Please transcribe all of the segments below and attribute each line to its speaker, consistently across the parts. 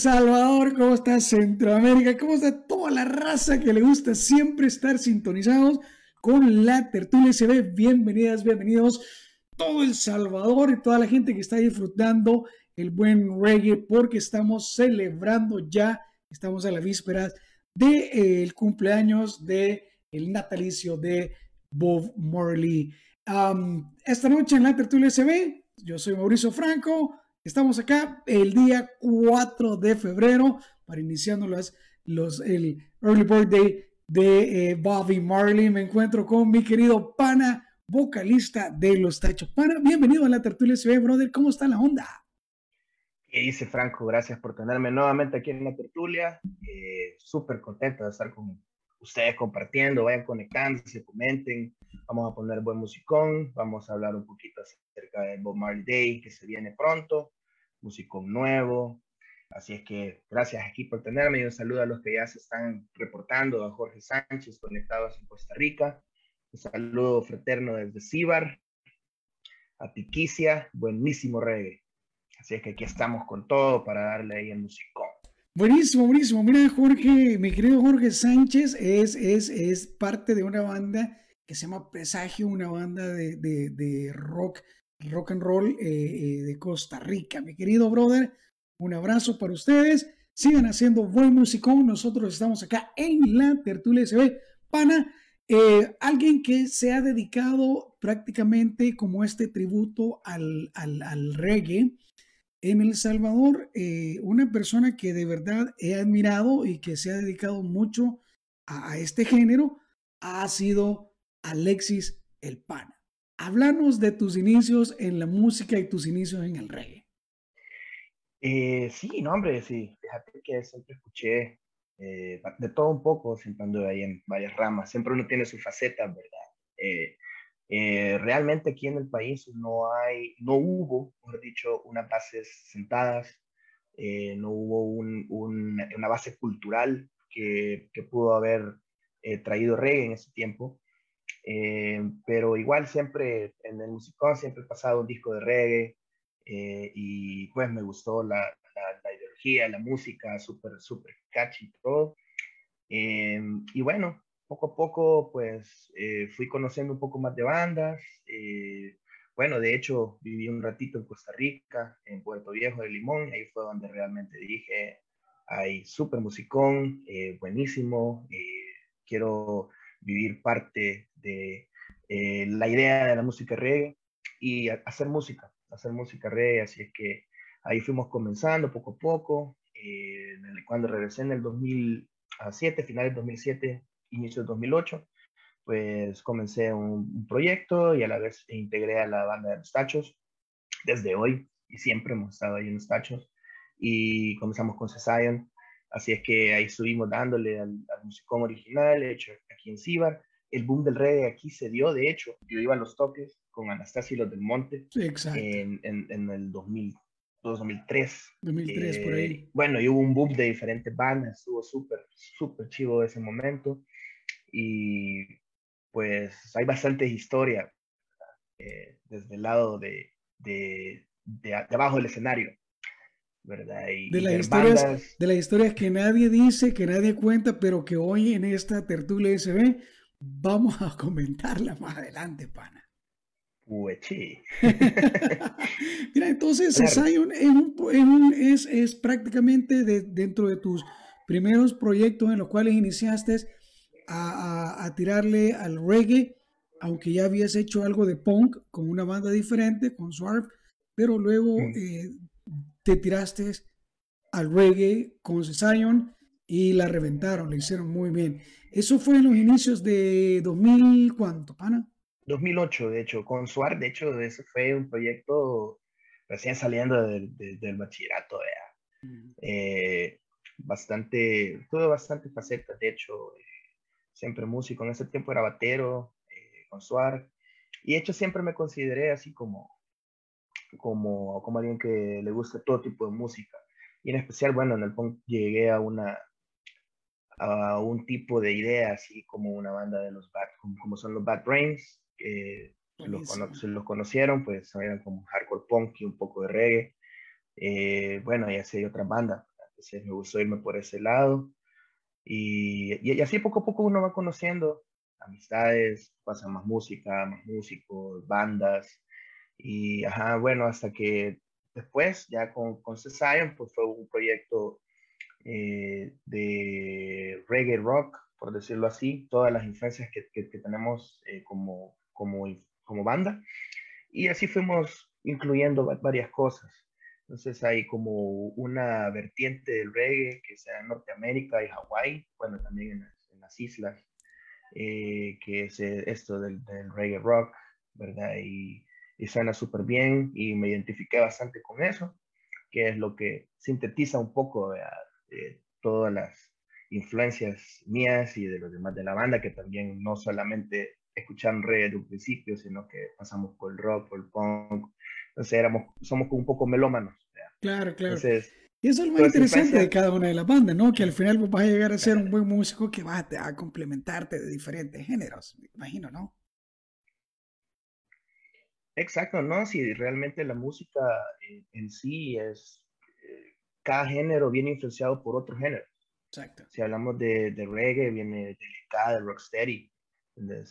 Speaker 1: Salvador? ¿Cómo está Centroamérica? ¿Cómo está toda la raza que le gusta siempre estar sintonizados con la tertulia CB? Bienvenidas, bienvenidos todo El Salvador y toda la gente que está disfrutando el buen reggae porque estamos celebrando ya, estamos a la víspera del cumpleaños del el natalicio de Bob Marley. Esta noche en la tertulia CB, yo soy Mauricio Franco. Estamos acá el día 4 de febrero para iniciando los, el early birthday de eh, Bobby Marley. Me encuentro con mi querido pana, vocalista de Los Tachos. Pana, bienvenido a la tertulia CB, brother. ¿Cómo está la onda?
Speaker 2: ¿Qué dice Franco? Gracias por tenerme nuevamente aquí en la tertulia. Eh, Súper contento de estar con ustedes compartiendo, vayan conectándose, comenten. Vamos a poner buen musicón, vamos a hablar un poquito acerca del Bob Marley Day que se viene pronto, musicón nuevo. Así es que gracias aquí por tenerme y un saludo a los que ya se están reportando, a Jorge Sánchez conectados en Costa Rica. Un saludo fraterno desde Cibar, a Tiquicia, buenísimo reggae. Así es que aquí estamos con todo para darle ahí el musicón.
Speaker 1: Buenísimo, buenísimo. Mira, Jorge, mi querido Jorge Sánchez es, es, es parte de una banda que se llama Presagio, una banda de, de, rock, rock and roll eh, eh, de Costa Rica. Mi querido brother, un abrazo para ustedes. Sigan haciendo buen musicón. Nosotros estamos acá en la tertulia SB. Pana, eh, alguien que se ha dedicado prácticamente como este tributo al, al, reggae en El Salvador, una persona que de verdad he admirado y que se ha dedicado mucho a este género ha sido Alexis El Pana. Háblanos de tus inicios en la música y tus inicios en el reggae.
Speaker 2: Eh, sí, no, hombre, sí. Fíjate que siempre escuché eh, de todo un poco, siempre ando ahí en varias ramas. Siempre uno tiene su faceta, ¿verdad? Eh, eh, realmente aquí en el país no hay, no hubo, mejor dicho, unas bases sentadas, eh, no hubo un, un, una base cultural que, que pudo haber eh, traído reggae en ese tiempo. Eh, pero igual siempre en el musicón siempre he pasado un disco de reggae eh, y pues me gustó la, la, la ideología, la música, súper, súper catchy y todo. Eh, y bueno, poco a poco pues eh, fui conociendo un poco más de bandas. eh, bueno, de hecho viví un ratito en Costa Rica, en Puerto Viejo de Limón, ahí fue donde realmente dije, hay súper musicón, eh, buenísimo, quiero vivir parte de eh, la idea de la música reggae y hacer música, hacer música reggae, así es que ahí fuimos comenzando poco a poco. eh, cuando regresé en el 2007, finales de 2007, inicio de 2008, pues comencé un, proyecto y a la vez integré a la banda de los Tachos desde hoy y siempre hemos estado ahí en los Tachos y comenzamos con Cesayon, así es que ahí estuvimos dándole al, al musicón original hecho aquí en Cibar. El boom del reggae aquí se dio, de hecho, yo iba a los toques con Anastasia y los del Monte en, en, en, el 2000, 2003.
Speaker 1: 2003, por ahí. Eh,
Speaker 2: bueno, y hubo un boom de diferentes bandas, estuvo súper, súper chivo ese momento. Y pues hay bastante historia eh, desde el lado de, de, de, abajo del escenario. ¿Verdad? Y,
Speaker 1: de, las historias, de las historias que nadie dice, que nadie cuenta, pero que hoy en esta tertulia SB vamos a comentarla más adelante, pana. Mira, entonces Zion es, es, prácticamente de, dentro de tus primeros proyectos en los cuales iniciaste a, a, tirarle al reggae, aunque ya habías hecho algo de punk con una banda diferente, con Swarf, pero luego mm. eh, te tiraste al reggae con Zion y la reventaron, le hicieron muy bien. Eso fue en los inicios de 2000, ¿cuánto, pana?
Speaker 2: 2008, de hecho, con Suar, de hecho, ese fue un proyecto recién saliendo del, del, bachillerato, mm. eh, bastante, tuve bastante facetas, de hecho, eh, siempre músico, en ese tiempo era batero, eh, con Suar, y de hecho siempre me consideré así como, como, como alguien que le gusta todo tipo de música, y en especial, bueno, en el punk llegué a una, a un tipo de idea, así como una banda de los Bad, como son los Bad Brains, que los, los, conocieron, pues eran como hardcore punk y un poco de reggae. Eh, bueno, y así hay otra banda. Entonces me gustó irme por ese lado. Y, y, así poco a poco uno va conociendo amistades, pasa más música, más músicos, bandas. Y ajá, bueno, hasta que después, ya con, con Cesayon, pues fue un proyecto eh, de reggae rock, por decirlo así, todas las influencias que, que, que tenemos eh, como como, como banda. Y así fuimos incluyendo varias cosas. Entonces hay como una vertiente del reggae que sea en Norteamérica y Hawái, bueno, también en las, islas, eh, que es eh, esto del, del, reggae rock, ¿verdad? Y, y suena súper bien y me identifiqué bastante con eso, que es lo que sintetiza un poco de todas las influencias mías y de los demás de la banda, que también no solamente escuchar reggae de un principio, sino que pasamos por el rock, por el punk. Entonces éramos, somos un poco melómanos.
Speaker 1: Claro, claro. y eso es lo más interesante de cada una de las bandas, ¿no? Que al final vas a llegar a ser un buen músico que va a, complementarte de diferentes géneros, me imagino, ¿no?
Speaker 2: Exacto, ¿no? Si realmente la música en, sí es, eh, cada género viene influenciado por otro género.
Speaker 1: Exacto.
Speaker 2: Si hablamos de, de reggae, viene del ska, del rocksteady.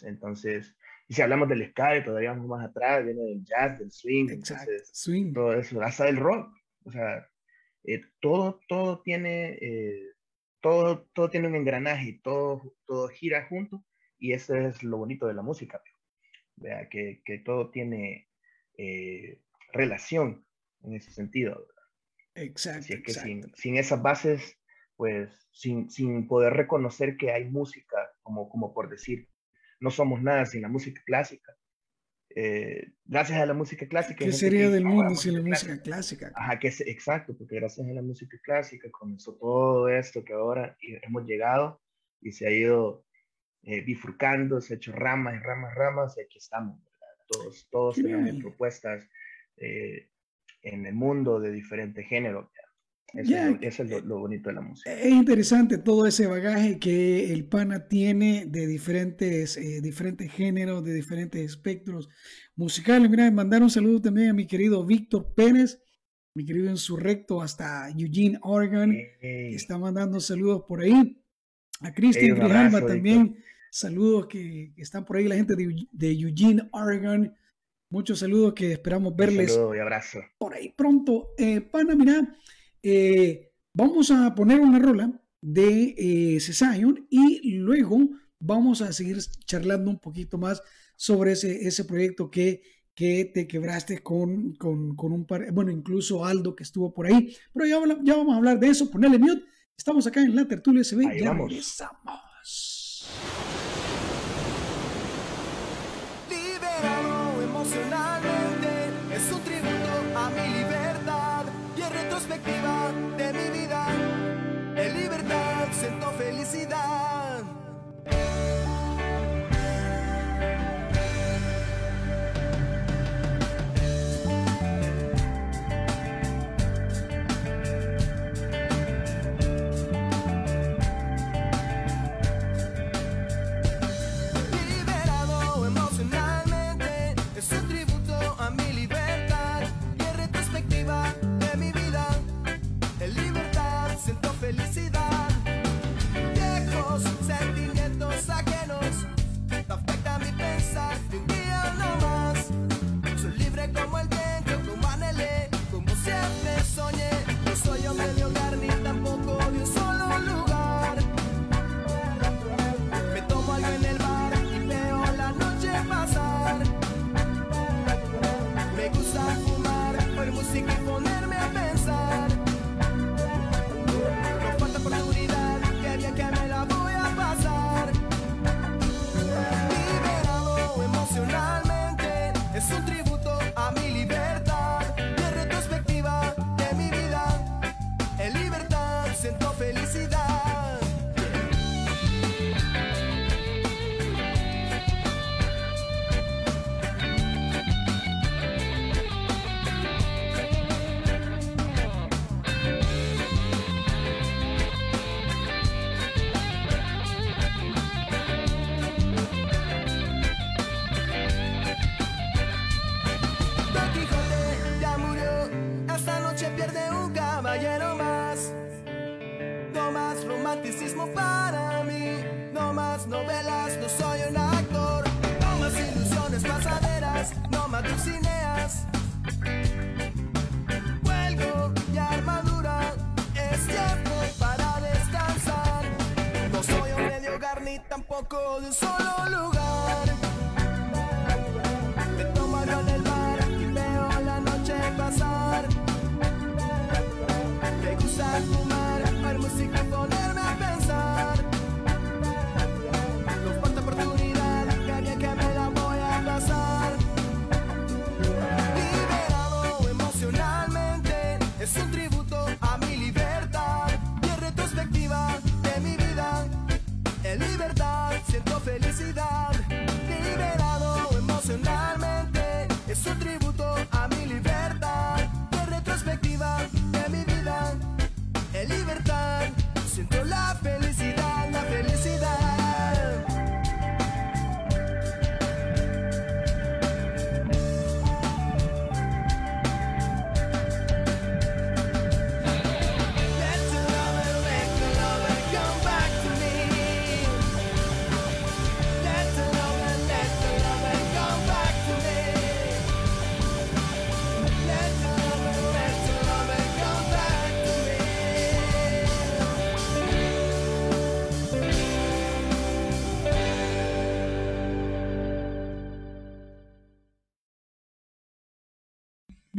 Speaker 2: Entonces, y si hablamos del ska, todavía más atrás, viene del jazz, del swing,
Speaker 1: swing.
Speaker 2: todo eso, hasta del rock. O sea, eh, todo, todo tiene, eh, todo, todo tiene un engranaje, todo, todo gira junto, y eso es lo bonito de la música. Vea, que, que todo tiene eh, relación en ese sentido.
Speaker 1: Exacto.
Speaker 2: Así es que Sin, sin, esas bases, pues sin, sin, poder reconocer que hay música, como, como por decir, no somos nada sin la música clásica. Eh, gracias a la música clásica.
Speaker 1: ¿Qué sería del mundo sin la música clásica?
Speaker 2: Ajá, que es, exacto, porque gracias a la música clásica comenzó todo esto que ahora hemos llegado y se ha ido eh, bifurcando, se ha hecho ramas ramas, ramas, y aquí estamos. Todos, todos tenemos propuestas eh, en el mundo de diferente género. Eso, es, lo, bonito de la música.
Speaker 1: Es interesante todo ese bagaje que el pana tiene de diferentes, eh, diferentes géneros, de diferentes espectros musicales. Mira, mandar un saludo también a mi querido Víctor Pérez, mi querido Insurrecto hasta Eugene, Oregon. Está mandando saludos por ahí. A Cristian Grijalva también. Saludos que, están por ahí, la gente de, de Eugene, Oregon. Muchos saludos que esperamos verles.
Speaker 2: Un saludo y abrazo.
Speaker 1: Por ahí pronto. Eh, pana, mira eh, vamos a poner una rola de eh, Cesayon y luego vamos a seguir charlando un poquito más sobre ese, ese proyecto que, que te quebraste con, con, con un par, bueno, incluso Aldo que estuvo por ahí, pero ya, ya vamos a hablar de eso, ponerle mute,
Speaker 3: Estamos acá en la tertulia SB.
Speaker 2: Ahí
Speaker 3: ya
Speaker 2: vamos.
Speaker 3: regresamos.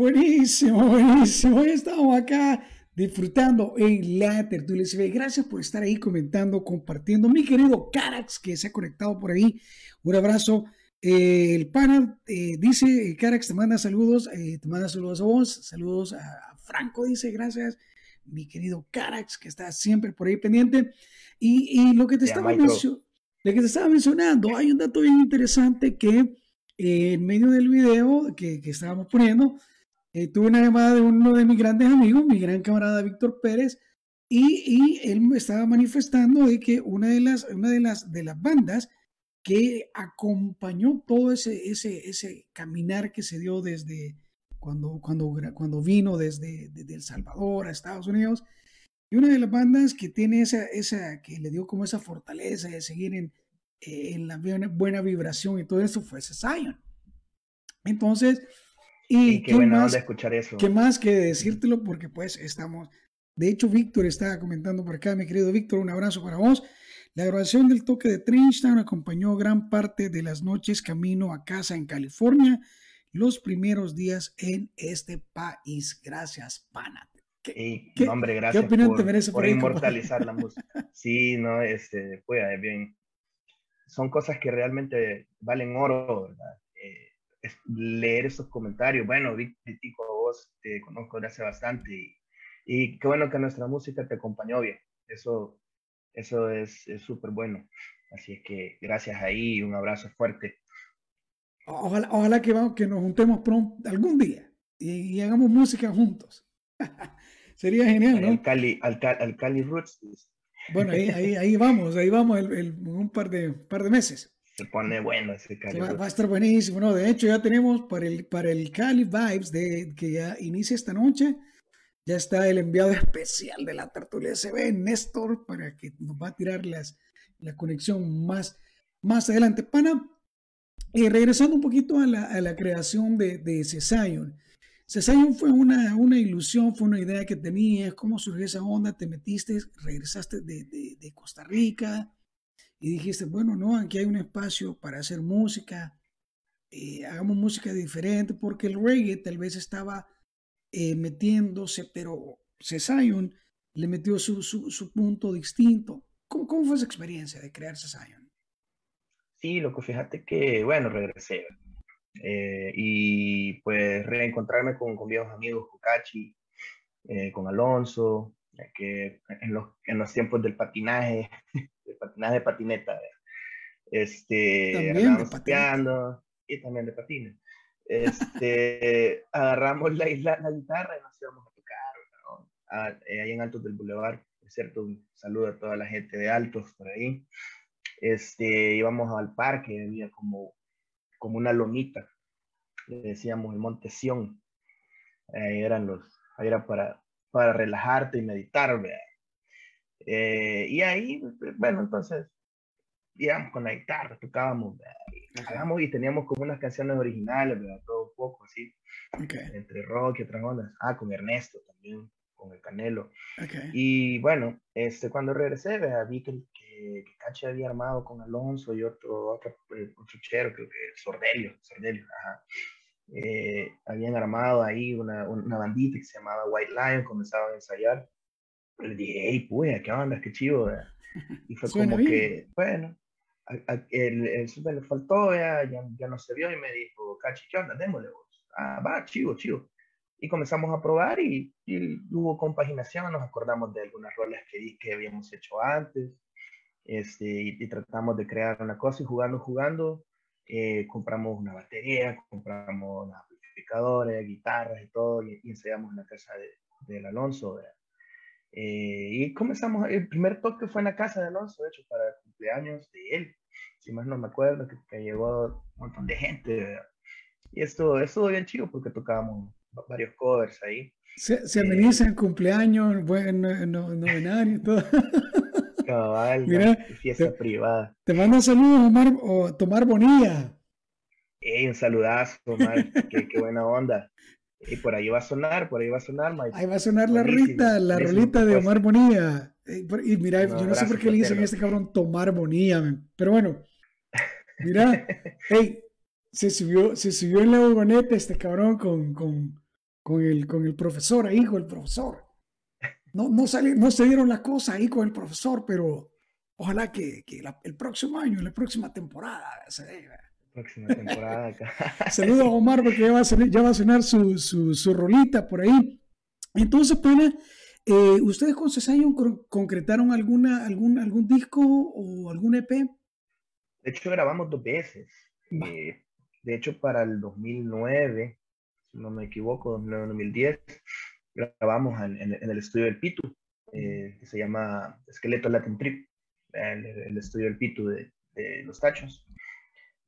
Speaker 3: Buenísimo, buenísimo. Hoy estamos acá disfrutando en la tertulia SB. Gracias por estar ahí comentando, compartiendo. Mi querido Carax, que se ha conectado por ahí. Un abrazo. Eh, el pana eh, dice, Carax te manda saludos, eh, te manda saludos a vos, saludos a, Franco, dice, gracias. Mi querido Carax, que está siempre por ahí pendiente. Y, y lo que te
Speaker 2: Ya,
Speaker 3: estaba lo que te estaba mencionando, hay un dato bien interesante que eh, en medio del video que, que estábamos poniendo, eh, tuve una llamada de uno de mis grandes amigos, mi gran camarada Víctor Pérez, y, él me estaba manifestando de que una de las, de las, bandas que acompañó todo ese, ese, ese caminar que se dio desde cuando, cuando, cuando vino desde, desde El Salvador a Estados Unidos, y una de las bandas que tiene esa, esa, que le dio como esa fortaleza de seguir en, eh, en la buena, vibración y todo eso fue Zion. Entonces, y,
Speaker 2: Y qué
Speaker 3: ¿qué
Speaker 2: buena
Speaker 3: más?
Speaker 2: onda escuchar eso.
Speaker 3: ¿Qué más que decírtelo? Porque pues estamos... De hecho, Víctor estaba comentando por acá, mi querido Víctor, un abrazo para vos. La grabación del toque de Trenchtown acompañó gran parte de las noches camino a casa en California, los primeros días en este país. Gracias, pana.
Speaker 2: Y,
Speaker 1: qué-
Speaker 2: no, hombre,
Speaker 1: qué
Speaker 2: gracias
Speaker 1: opinión
Speaker 2: por,
Speaker 1: te merece por
Speaker 2: por inmortalizar la música. Sí, no, este, pues, es bien. Son cosas que realmente valen oro, ¿verdad? Es- leer esos comentarios. Bueno, vi, Tico, a vos te conozco desde hace bastante y, y qué bueno que nuestra música te acompañó bien. Eso, eso es es súper bueno. Así es que gracias ahí un abrazo fuerte.
Speaker 1: Ojalá, ojalá que, vamos, que nos juntemos pronto, algún día y, y hagamos música juntos. Sería genial,
Speaker 2: Al
Speaker 1: ¿no?
Speaker 2: Cali, al, al Cali Roots
Speaker 1: Bueno, ahí, ahí, ahí vamos, ahí vamos en un par de, par de meses.
Speaker 2: Se pone bueno ese Cali
Speaker 1: va, va a estar buenísimo, ¿no? De hecho, ya tenemos para el, para el Cali Vibes de, que ya inicia esta noche, ya está el enviado especial de la tertulia SB, Néstor, para que nos va a tirar las, la conexión más, más adelante. Pana, y regresando un poquito a la, a la creación de, de Cesayon. Cesayon fue una, una ilusión, fue una idea que tenías, cómo surgió esa onda, te metiste, regresaste de, de- de Costa Rica y dijiste, bueno, no, aquí hay un espacio para hacer música, eh, hagamos música diferente, porque el reggae tal vez estaba eh, metiéndose, pero Cesayon le metió su, su, su punto distinto. ¿Cómo, ¿Cómo fue esa experiencia de crear Cesayon?
Speaker 2: Sí, loco, fíjate que, bueno, regresé. eh, y pues reencontrarme con, con viejos amigos, con Cachi, eh, con Alonso, ya que en los, en los tiempos del patinaje, del patinaje de patineta, este,
Speaker 1: También de
Speaker 2: y también de patines. Este, agarramos la, isla- la guitarra y nos íbamos a tocar, ¿no? Ah, eh, ahí en Altos del Boulevard, por cierto, un saludo a toda la gente de Altos por ahí. Este, íbamos al parque, había como, como una lomita, le decíamos el Monte Sión. Ahí eran los, ahí era para, para relajarte y meditar, ¿verdad? Eh, y ahí, bueno, entonces, íbamos con la guitarra, tocábamos, ¿verdad? Y, y teníamos como unas canciones originales, ¿verdad? Todo poco así,
Speaker 1: Ok,
Speaker 2: entre rock y otras ondas. Ah, con Ernesto también, con el Canelo.
Speaker 1: ok.
Speaker 2: Y bueno, este, cuando regresé, vea, vi que, que, que había armado con Alonso y otro, otro, eh, otro chero, creo que Sordelio, Sordelio, ajá. Eh, habían armado ahí una, una bandita que se llamaba White Lion, comenzaban a ensayar. Le dije, hey, puya, ¿qué onda? Qué chido, vea. Y fue como
Speaker 1: bien.
Speaker 2: que, bueno, a- a- el, el súper le faltó, vea, ya, ya no se vio y me dijo, Cachi, ¿qué onda? Démosle vos. Ah, va, chido, chido y comenzamos a probar y, y hubo compaginación, nos acordamos de algunas rolas que, que habíamos hecho antes, este, y, y tratamos de crear una cosa y jugando, jugando, eh, compramos una batería, compramos amplificadores, guitarras y todo, y, y ensayamos en la casa de, del Alonso. ¿verdad? Eh, y comenzamos, el primer toque fue en la casa de Alonso, de hecho, para el cumpleaños de él, si más no me acuerdo, que, que llegó un montón de gente. ¿verdad? Y esto estuvo bien chido porque tocábamos va- varios covers ahí.
Speaker 1: Se, se amenizan cumpleaños, buen no, no- novenario y todo.
Speaker 2: Cabal,
Speaker 1: Mira,
Speaker 2: fiesta
Speaker 1: te-
Speaker 2: privada.
Speaker 1: Te mando saludos, Omar, o Tomar Bonilla.
Speaker 2: Ey, un saludazo, man. qué, qué buena onda. Y por ahí va a sonar, por ahí va a sonar, Mike.
Speaker 1: Ahí va a sonar la rolita, la
Speaker 2: buenísimo
Speaker 1: rolita de. Omar Bonilla. Eh, Y mira,
Speaker 2: No,
Speaker 1: yo no sé por qué le dicen a este cabrón Tomar Bonilla, men. pero bueno, mira, hey, se subió, se subió en la vagoneta este cabrón con, con, con, el, con el profesor ahí, con el profesor. No, no, sale, no se dieron la cosa ahí con el profesor, pero ojalá que, que la- el próximo año, la próxima temporada, se dé.
Speaker 2: Próxima temporada acá.
Speaker 1: Saludos a Omar porque ya va a, salir- ya va a sonar su, su, su rolita por ahí. Entonces, pana, eh, ¿ustedes con Cesayon cro- concretaron alguna, algún, algún disco o algún EP?
Speaker 2: De hecho, grabamos dos veces. Eh, de hecho, para el 2009, si no me equivoco, 2009-2010, grabamos en, en- en el estudio del Pitu, eh, que se llama Esqueleto Latin Trip, el, el estudio del Pitu de, de Los Tachos.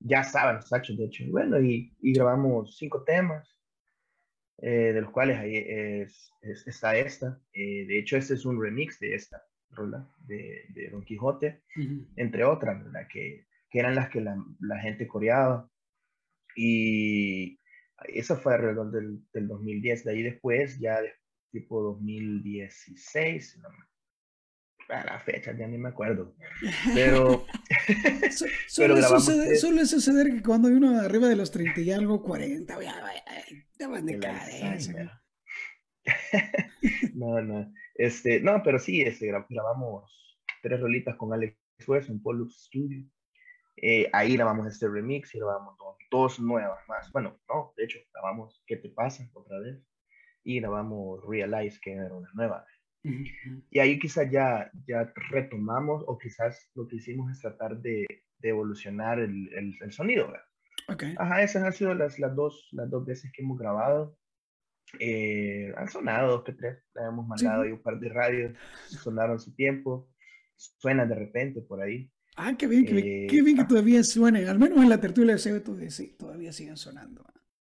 Speaker 2: Ya estaban Los Tachos, de hecho. Bueno, y, y grabamos cinco temas, eh, de los cuales ahí es, es- está esta. Eh, de hecho, este es un remix de esta rola de, de Don Quijote entre otras, ¿verdad? Que, que eran las que la, la gente coreaba. Y eso fue alrededor del, del 2010. De ahí después, ya de tipo 2016, no a la fecha ya ni me acuerdo. Pero
Speaker 1: Su-
Speaker 2: Pero
Speaker 1: Suele, suceder, suele suceder que cuando uno arriba de los 30 y algo, 40, ya, ya, ya va en
Speaker 2: el
Speaker 1: decadencia.
Speaker 2: Alzheimer. no, no. Este, no, pero sí, este, gra- grabamos tres rolitas con Alex Suez en Pollux Studio. Eh, ahí grabamos este remix y grabamos dos, dos nuevas más. Bueno, no, de hecho, grabamos ¿Qué te pasa? otra vez. Y grabamos Realize, que era una nueva. Y ahí quizás ya, ya retomamos o quizás lo que hicimos es tratar de, de evolucionar el, el, el sonido. ¿verdad?
Speaker 1: Ok.
Speaker 2: Ajá, esas han sido las, las, dos, las dos veces que hemos grabado. Eh, han sonado dos que tres, le hemos mandado
Speaker 1: Sí.
Speaker 2: ahí un par de radios, sonaron su tiempo, suenan de repente por ahí.
Speaker 1: Ah, qué bien, qué bien,
Speaker 2: Eh,
Speaker 1: qué bien que
Speaker 2: ah.
Speaker 1: todavía suenen, al menos en la tertulia de CB todavía, siguen sonando.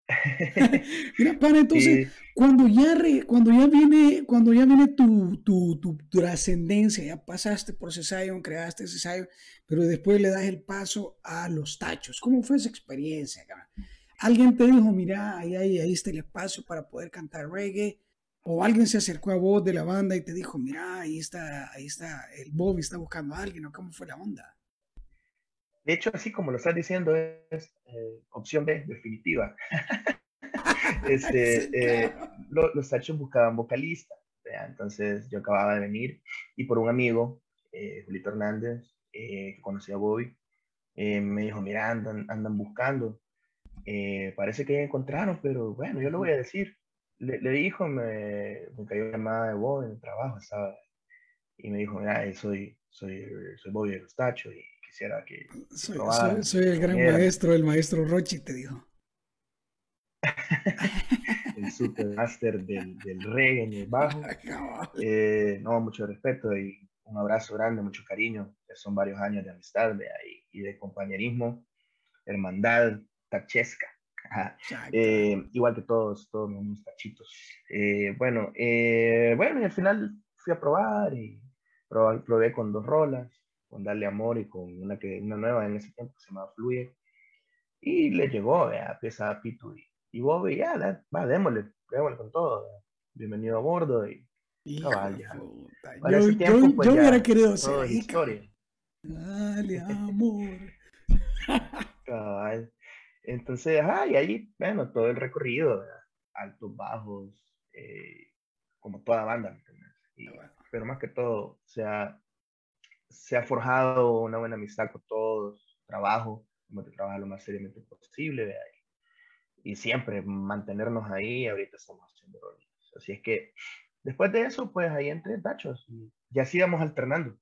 Speaker 1: Mira, pana, entonces,
Speaker 2: Sí,
Speaker 1: cuando ya, re- cuando ya viene, cuando ya viene tu, tu, tu trascendencia, ya pasaste por Cesayon, creaste Cesayon, pero después le das el paso a los tachos. ¿Cómo fue esa experiencia? cabrón? ¿Alguien te dijo, mira, ahí, ahí, ahí está el espacio para poder cantar reggae? ¿O alguien se acercó a vos de la banda y te dijo, mira, ahí está, ahí está, el Bobby está buscando a alguien, ¿o cómo fue la onda?
Speaker 2: De hecho, así como lo estás diciendo, es eh, opción B, definitiva. este,
Speaker 1: Sí,
Speaker 2: eh, lo- los tachos buscaban vocalista, ¿verdad? entonces yo acababa de venir y por un amigo, eh, Julito Hernández, que conocía a Bobby, me dijo, mira, andan, andan buscando, parece que ya encontraron, pero bueno, yo lo voy a decir. Le, le dijo, me, me cayó una llamada de Bobby en el trabajo, estaba, y me dijo, mira, soy, soy, soy Bobby de los tachos y quisiera que
Speaker 1: Soy, soy- soy el gran
Speaker 2: vinieran".
Speaker 1: maestro, el maestro Rochi, te dijo.
Speaker 2: el supermaster del, del reggae en el bajo. Eh, no, mucho respeto y un abrazo grande, mucho cariño. Ya son varios años de amistad vea, y, y de compañerismo, hermandad tachesca. Eh, igual que todos, todos mis tachitos. Eh, bueno, eh, bueno, y al final fui a probar y probé, probé con dos rolas, con Darle Amor y con una, que, una nueva en ese tiempo que se llamaba Fluye. Y le llegó, vea, pieza a Pitu y, y Bobby, ya, va, démosle, démosle con todo. vea. Bienvenido a bordo y
Speaker 1: Hijo
Speaker 2: cabal,
Speaker 1: de
Speaker 2: ya.
Speaker 1: puta.
Speaker 2: para
Speaker 1: Yo,
Speaker 2: ese tiempo,
Speaker 1: yo-
Speaker 2: pues
Speaker 1: yo
Speaker 2: ya
Speaker 1: hubiera querido ser
Speaker 2: historia.
Speaker 1: Dale, amor.
Speaker 2: Cabal. Entonces, ajá, y ahí, bueno, todo el recorrido, ¿verdad? altos, bajos, eh, como toda banda, ¿me? Y- pero más que todo, se ha, se ha forjado una buena amistad con todos, trabajo, como que trabajar lo más seriamente posible, ¿verdad? Y, siempre mantenernos ahí, ahorita estamos haciendo rolitas. Así es que, después de eso, pues ahí entre tachos, y, así íbamos alternando.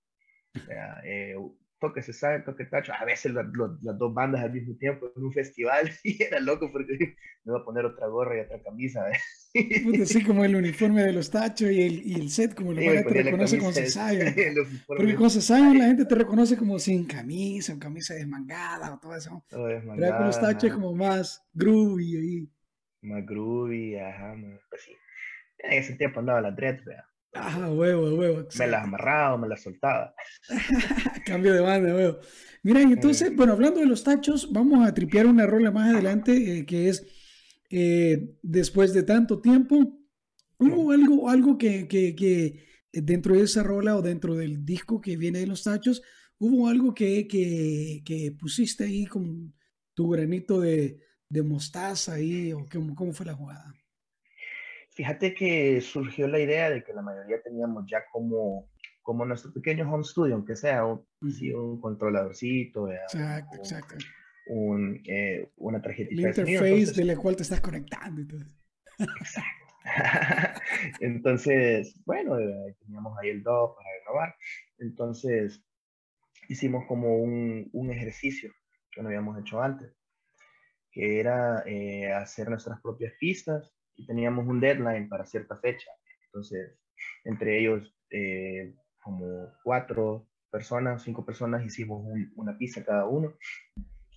Speaker 2: Eh, toque se sabe, toque tacho, a veces la- lo- las dos bandas al mismo tiempo en un festival y era loco porque me iba a poner otra gorra y otra camisa. ¿verdad?
Speaker 1: Puta, así como el uniforme de los tachos y el, y el set, como lo
Speaker 2: Sí,
Speaker 1: te
Speaker 2: la
Speaker 1: reconoce
Speaker 2: el uniforme,
Speaker 1: Porque con Cesayon la gente te reconoce como sin camisa, o camisa desmangada o todo eso.
Speaker 2: todo
Speaker 1: Pero con los tachos es como más groovy ahí.
Speaker 2: más groovy, ajá, más- pues sí. En ese tiempo andaba las dreads, ¿verdad?
Speaker 1: Ajá, huevo, huevo.
Speaker 2: me las amarraba, me las soltaba.
Speaker 1: Cambio de banda, huevo. Mira, y entonces,
Speaker 2: Mm.
Speaker 1: bueno, hablando de los tachos, vamos a tripear una rola más adelante, eh, que es eh, Después de tanto tiempo. ¿Hubo algo, algo que, que, que dentro de esa rola o dentro del disco que viene de los tachos, hubo algo que, que, que pusiste ahí con tu granito de, de mostaza ahí, o cómo, cómo fue la jugada?
Speaker 2: Fíjate que surgió la idea de que la mayoría teníamos ya como, como nuestro pequeño home studio, aunque sea un, sí, un controladorcito, ¿verdad?
Speaker 1: Exacto,
Speaker 2: un-
Speaker 1: exacto.
Speaker 2: un, eh, una tarjetita sonido.
Speaker 1: interface
Speaker 2: entonces-
Speaker 1: de la cual te estás conectando y todo.
Speaker 2: Entonces, bueno, eh, teníamos ahí el DAW para grabar. Entonces, hicimos como un, un ejercicio que no habíamos hecho antes, que era eh, hacer nuestras propias pistas y teníamos un deadline para cierta fecha. Entonces, entre ellos, eh, como cuatro personas, cinco personas, hicimos un- una pista cada uno.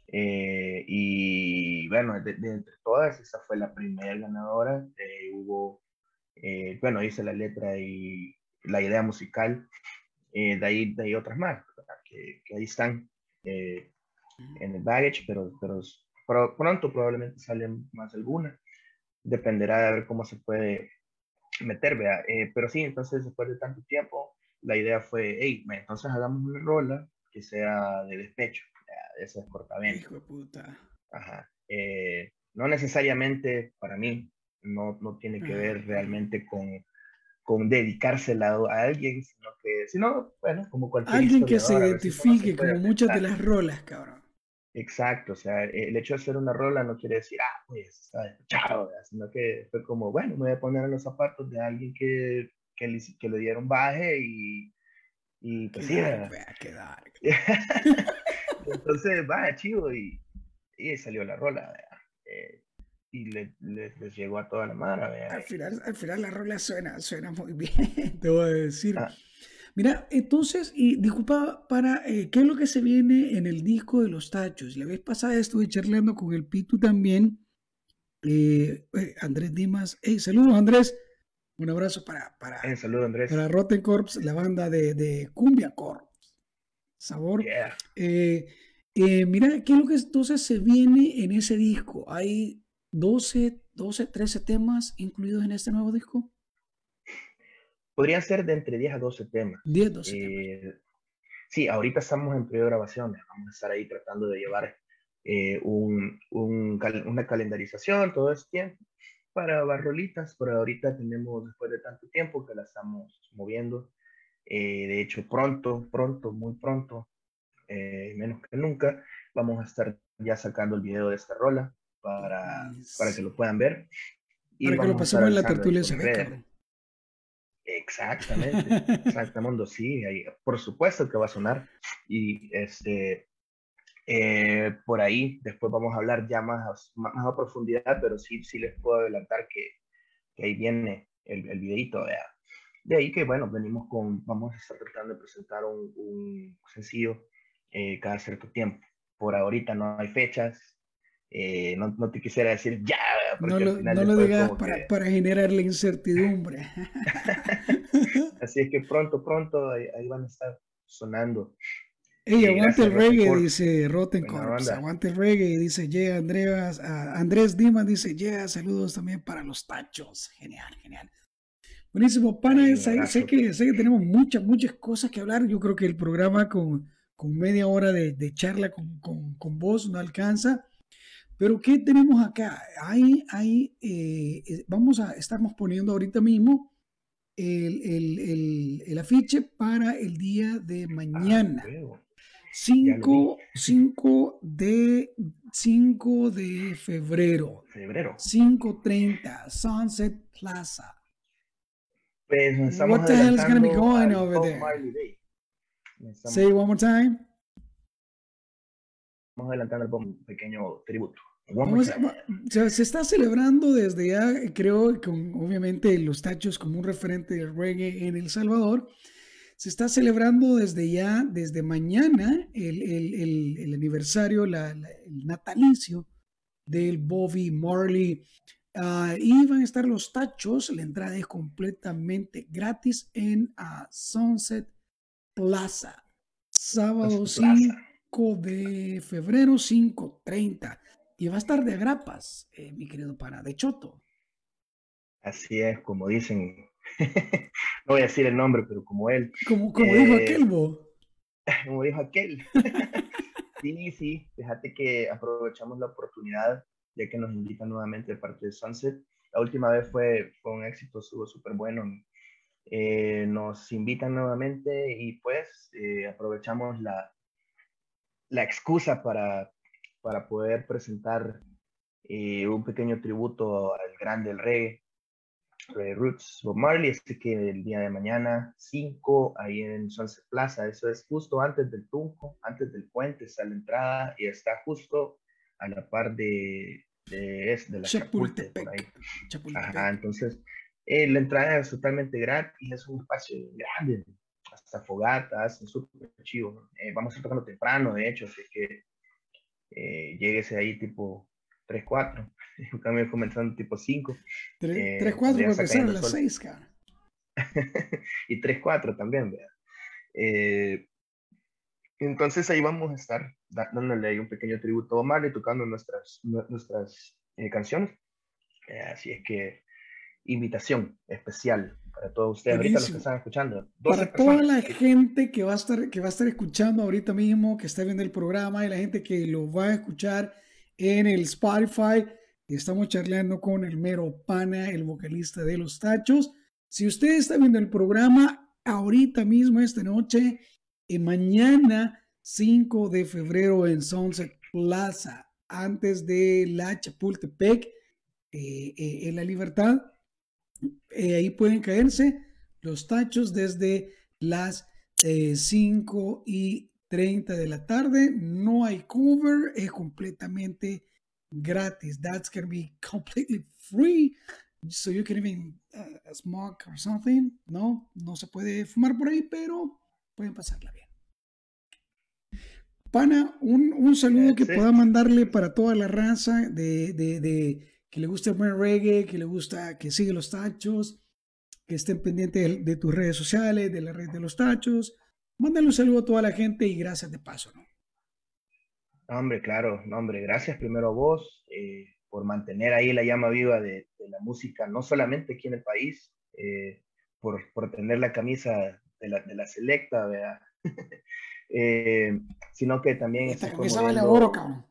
Speaker 2: Eh, y bueno, de, entre todas, esa fue la primera ganadora. Eh, hubo, eh, bueno, hice la letra y la idea musical. De, ahí, de ahí otras más, que, que ahí están en el baggage, pero, pero pro- pronto probablemente salen más algunas. Dependerá de ver cómo se puede meter, vea. Eh, pero sí, entonces después de tanto tiempo, la idea fue, hey, entonces hagamos una rola que sea de despecho, de esas
Speaker 1: de puta.
Speaker 2: Ajá. Eh, no necesariamente para mí, no, no tiene que ver realmente con, con dedicársela a alguien, sino que, sino, bueno, como cualquier
Speaker 1: Alguien que se identifique como muchas de las rolas, cabrón.
Speaker 2: Exacto, o sea, el hecho de hacer una rola no quiere decir, ah, pues, ¿verdad? sino que fue como, bueno, me voy a poner en los zapatos de alguien que, que, le, que le dieron baje y, y pues
Speaker 1: Qué
Speaker 2: sí,
Speaker 1: dark.
Speaker 2: Entonces, va, chivo, y, y salió la rola. Eh, y le, le- les llegó a toda la ¿verdad?
Speaker 1: Al final, al final la rola suena, suena muy bien, te voy a decir.
Speaker 2: Ah.
Speaker 1: Mira, entonces, y disculpa, para, eh, ¿qué es lo que se viene en el disco de los tachos? La vez pasada estuve charlando con el Pitu también, eh, eh, Andrés Dimas. Hey, saludos Andrés, un abrazo para, para,
Speaker 2: Eh, saludo, Andrés.
Speaker 1: para Rotten Corps, la banda de, de Cumbia Corps. Sabor.
Speaker 2: Yeah.
Speaker 1: Eh, eh, mira, ¿qué es lo que entonces se viene en ese disco? ¿Hay 12, 12, 13 temas incluidos en este nuevo disco?
Speaker 2: Podrían ser de entre 10 a 12 temas.
Speaker 1: 10, 12 temas.
Speaker 2: Eh, sí, ahorita estamos en periodo de grabaciones. Vamos a estar ahí tratando de llevar eh, un, un cal- una calendarización todo ese tiempo para barrolitas. Por ahorita tenemos, después de tanto tiempo, que la estamos moviendo. Eh, de hecho, pronto, pronto, muy pronto, eh, menos que nunca, vamos a estar ya sacando el video de esta rola para, para que lo puedan ver. Y
Speaker 1: Para que lo pasemos en la tertulia
Speaker 2: por
Speaker 1: se ve,
Speaker 2: redes.
Speaker 1: cabrón.
Speaker 2: Exactamente, exactamente, sí, ahí, por supuesto que va a sonar. Y este, eh, por ahí, después vamos a hablar ya más, a- más a profundidad, pero sí, sí les puedo adelantar que, que ahí viene el, el videito. ¿verdad? De ahí que, bueno, venimos con, vamos a estar tratando de presentar un, un sencillo eh, cada cierto tiempo. Por ahorita no hay fechas, eh, no, no te quisiera decir ya, porque
Speaker 1: No
Speaker 2: al
Speaker 1: lo,
Speaker 2: final
Speaker 1: no lo digas para,
Speaker 2: que-
Speaker 1: para generar la incertidumbre.
Speaker 2: Así es que pronto, pronto ahí, ahí van a estar sonando.
Speaker 1: Ey, aguante el reggae, dice Rotten Corps. Aguante el reggae, dice yeah, Andreas, ah, Andrés Dimas dice yeah, saludos también para los tachos. Genial, genial. Buenísimo, pana. Sé, sé que, sé que tenemos muchas, muchas cosas que hablar. Yo creo que el programa con, con media hora de, de charla con, con, con vos no alcanza. Pero ¿qué tenemos acá? Hay, hay, eh, eh, vamos a, estamos poniendo ahorita mismo el, el, el, el afiche para el día de
Speaker 2: Ah,
Speaker 1: mañana.
Speaker 2: huevo.
Speaker 1: 5, 5 de 5 de febrero,
Speaker 2: Febrero.
Speaker 1: 5:30, Sunset Plaza.
Speaker 2: Pues nos estamos
Speaker 1: What the hell is gonna be
Speaker 2: adelantando
Speaker 1: going over there?
Speaker 2: Estamos,
Speaker 1: Say it one more time.
Speaker 2: estamos adelantando un pequeño tributo.
Speaker 1: O sea, se está celebrando desde ya, creo, con obviamente los tachos como un referente del reggae en El Salvador. Se está celebrando desde ya, desde mañana, el, el- el- el aniversario, la- la- el natalicio del Bobby Marley. Ah, y van a estar los tachos. La entrada es completamente gratis en ah, Sunset Plaza. Sábado
Speaker 2: Sunset Plaza.
Speaker 1: 5 de febrero, 5.30. Y va a estar de agrapas, eh, mi querido pana, de Choto.
Speaker 2: Así es, como dicen. no voy a decir el nombre, pero como él,
Speaker 1: Como, como dijo
Speaker 2: Eh,
Speaker 1: aquel, bo.
Speaker 2: como dijo aquel. sí, sí, fíjate que aprovechamos la oportunidad, ya que nos invitan nuevamente de parte de Sunset. La última vez fue, fue un éxito, estuvo súper bueno. Eh, nos invitan nuevamente y pues eh, aprovechamos la, la excusa para, para poder presentar eh, un pequeño tributo al grande del reggae, Reggae Roots Bob Marley, así que el día de mañana 5 ahí en Sunset Plaza, eso es justo antes del Tunco, antes del puente está la entrada y está justo a la par de, de, es- de la Chapulte, por ahí.
Speaker 1: Chapultepec. Chapultepec.
Speaker 2: Ajá, entonces eh, la entrada es totalmente gratis, es un espacio grande, hasta fogatas, es súper chivo. Eh, vamos a estar tocando temprano, de hecho, así que eh, lléguese ahí tipo 3, 4, en cambio comenzando tipo 5
Speaker 1: Tres,
Speaker 2: eh,
Speaker 1: tres, cuatro
Speaker 2: ya
Speaker 1: para
Speaker 2: está
Speaker 1: empezar a
Speaker 2: cayendo
Speaker 1: las
Speaker 2: sol.
Speaker 1: seis, cara.
Speaker 2: y 3, 4 también, vea. Eh, entonces ahí vamos a estar dándole ahí un pequeño tributo a Omar y tocando nuestras, nu- nuestras eh, canciones. Eh, así es que invitación especial para todos ustedes, ahorita los que están escuchando. 12
Speaker 1: Para toda la
Speaker 2: personas.
Speaker 1: gente que va a estar, que va a estar escuchando ahorita mismo, que está viendo el programa y la gente que lo va a escuchar en el Spotify, Estamos charlando con el mero pana, el vocalista de Los Tachos. Si usted está viendo el programa ahorita mismo, esta noche, y mañana 5 de febrero en Sunset Plaza, antes de la Chapultepec, eh, eh, en la Libertad, eh, ahí pueden caerse los tachos desde las 5 y 30 de la tarde. No hay cover, es completamente gratis. That's gonna be completely free. So you can even uh, smoke or something. No, no se puede fumar por ahí, pero pueden pasarla bien. Pana, un, un saludo que pueda mandarle para toda la raza de, de, de que le gusta el buen reggae, que le gusta que sigue los tachos, que estén pendientes de, de tus redes sociales, de la red de los tachos. Mándale un saludo a toda la gente y gracias de paso, ¿no?
Speaker 2: No, hombre, claro, no, hombre, gracias primero a vos eh, por mantener ahí la llama viva de, de, la música, no solamente aquí en el país, eh, por, por, tener la camisa de la, de la selecta, ¿verdad? eh, sino que también
Speaker 1: Esta camisa vale oro, cabrón.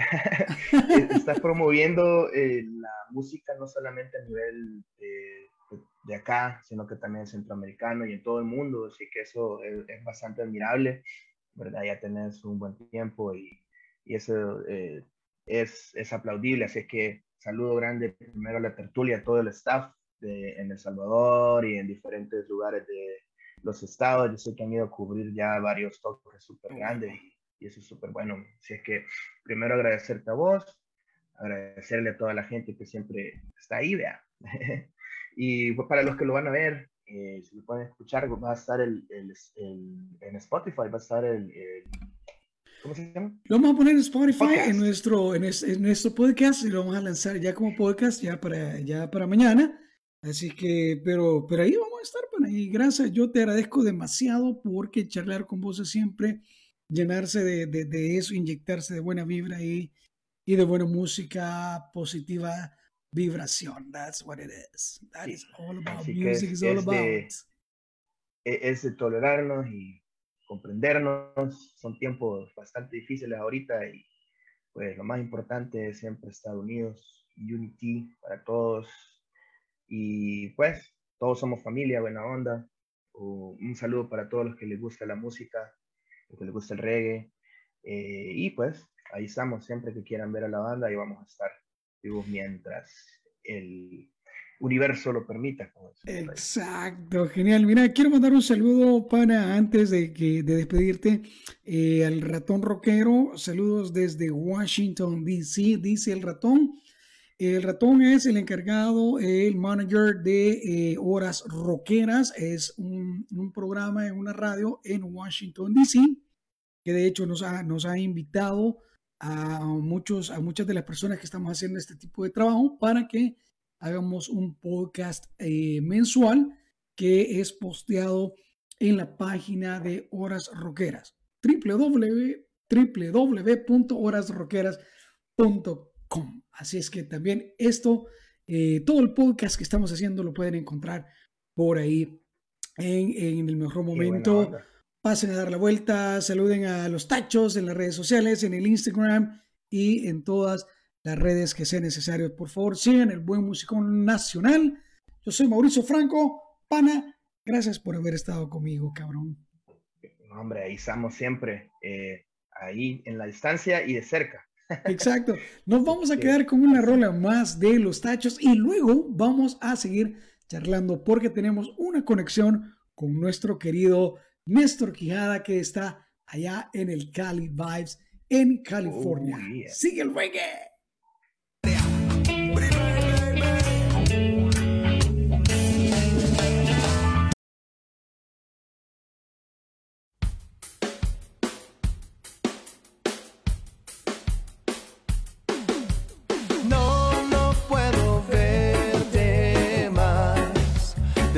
Speaker 2: estás promoviendo eh, la música no solamente a nivel de, de, acá, sino que también centroamericano y en todo el mundo, así que eso es, es bastante admirable. ¿verdad? Ya tenés un buen tiempo y, y eso eh, es, es, aplaudible. Así que saludo grande primero a la tertulia, a todo el staff de, en El Salvador y en diferentes lugares de los estados. Yo sé que han ido a cubrir ya varios toques súper grandes y, y, eso es súper bueno. Así es que primero agradecerte a vos, agradecerle a toda la gente que siempre está ahí, vea. y pues para los que lo van a ver, eh, si lo pueden escuchar, va a estar el, el, el, en Spotify, va a estar el, ¿cómo se llama?
Speaker 1: Lo vamos a poner en Spotify en nuestro, en, es, en, nuestro podcast y lo vamos a lanzar ya como podcast ya para, ya para mañana. Así que, pero, pero ahí vamos a estar, para y gracias, yo te agradezco demasiado porque charlar con vos es siempre llenarse de, de, de eso, inyectarse de buena vibra y, y de buena música positiva vibración. That's what it is. That
Speaker 2: Sí.
Speaker 1: is all about
Speaker 2: Así
Speaker 1: music.
Speaker 2: es-
Speaker 1: is all
Speaker 2: es
Speaker 1: about.
Speaker 2: de- es de tolerarnos y comprendernos. Son tiempos bastante difíciles ahorita y pues lo más importante es siempre estar unidos, unity para todos. Y pues todos somos familia, buena onda. Un saludo para todos los que les gusta la música, que les gusta el reggae. Eh, y pues ahí estamos, siempre que quieran ver a la banda, ahí vamos a estar vivos mientras el universo lo permita.
Speaker 1: Exacto, genial. Mira, quiero mandar un saludo para antes de que de despedirte eh, al ratón rockero. Saludos desde Washington D.C. Dice el ratón. El ratón es el encargado, el manager de eh, Horas Rockeras. Es un, programa en una radio en Washington D.C. que de hecho nos ha, invitado a muchos, a muchas de las personas que estamos haciendo este tipo de trabajo para que hagamos un podcast eh, mensual que es posteado en la página de Horas Roqueras, www, www.horasroqueras.com. Así es que también esto, eh, todo el podcast que estamos haciendo lo pueden encontrar por ahí en, en el mejor momento. Pasen a dar la vuelta, saluden a los tachos en las redes sociales, en el Instagram y en todas las redes que sean necesarias. Por favor, sigan el buen musicón nacional. Yo soy Mauricio Franco, pana. Gracias por haber estado conmigo, cabrón.
Speaker 2: No, hombre, ahí estamos siempre, eh, ahí en la distancia y de cerca.
Speaker 1: Exacto. Nos vamos a quedar con una rola más de los tachos y luego vamos a seguir charlando porque tenemos una conexión con nuestro querido Néstor Quijada que está allá en el Cali Vibes en California.
Speaker 2: Oh, yeah.
Speaker 1: Sigue el reggae.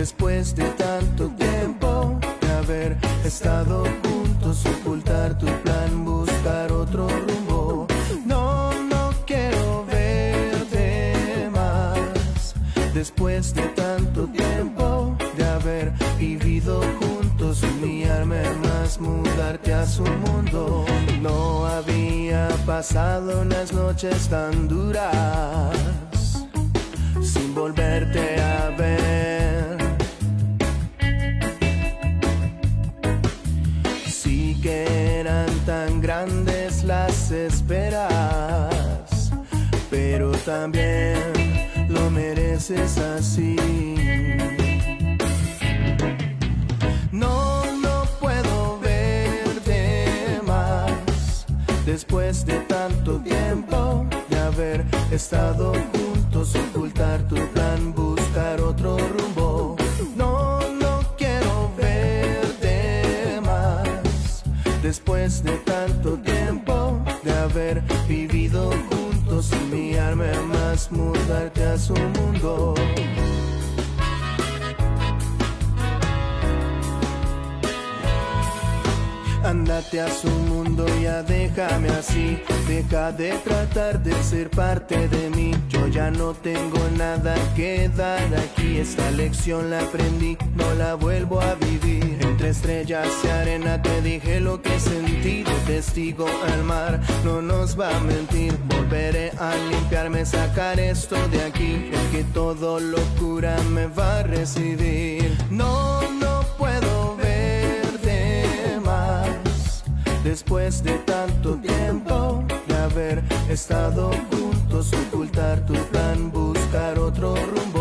Speaker 3: Después de tanto tiempo de haber estado juntos, ocultar tu plan, buscar otro rumbo. No, no quiero verte más después de tanto tiempo de haber vivido juntos, humillarme más
Speaker 2: mudarte a su mundo. No había pasado unas noches tan duras sin volverte a ver. Esperas, pero también lo mereces así. No, no puedo verte más después de tanto tiempo de haber estado juntos, ocultar tu plan, buscar otro rumbo. Mudarte a su mundo. Andate a su mundo, ya déjame así. Deja de tratar de ser parte de mí. Yo ya no tengo nada que dar aquí. Esta lección la aprendí, no la vuelvo a vivir. Entre estrellas y arena te dije lo que sentido. Testigo al mar, no nos va a mentir. Volveré a limpiarme, sacar esto de aquí. Es que todo locura me va a recibir. No, no puedo verte más después de tanto tiempo de haber estado juntos, ocultar tu plan, buscar otro rumbo.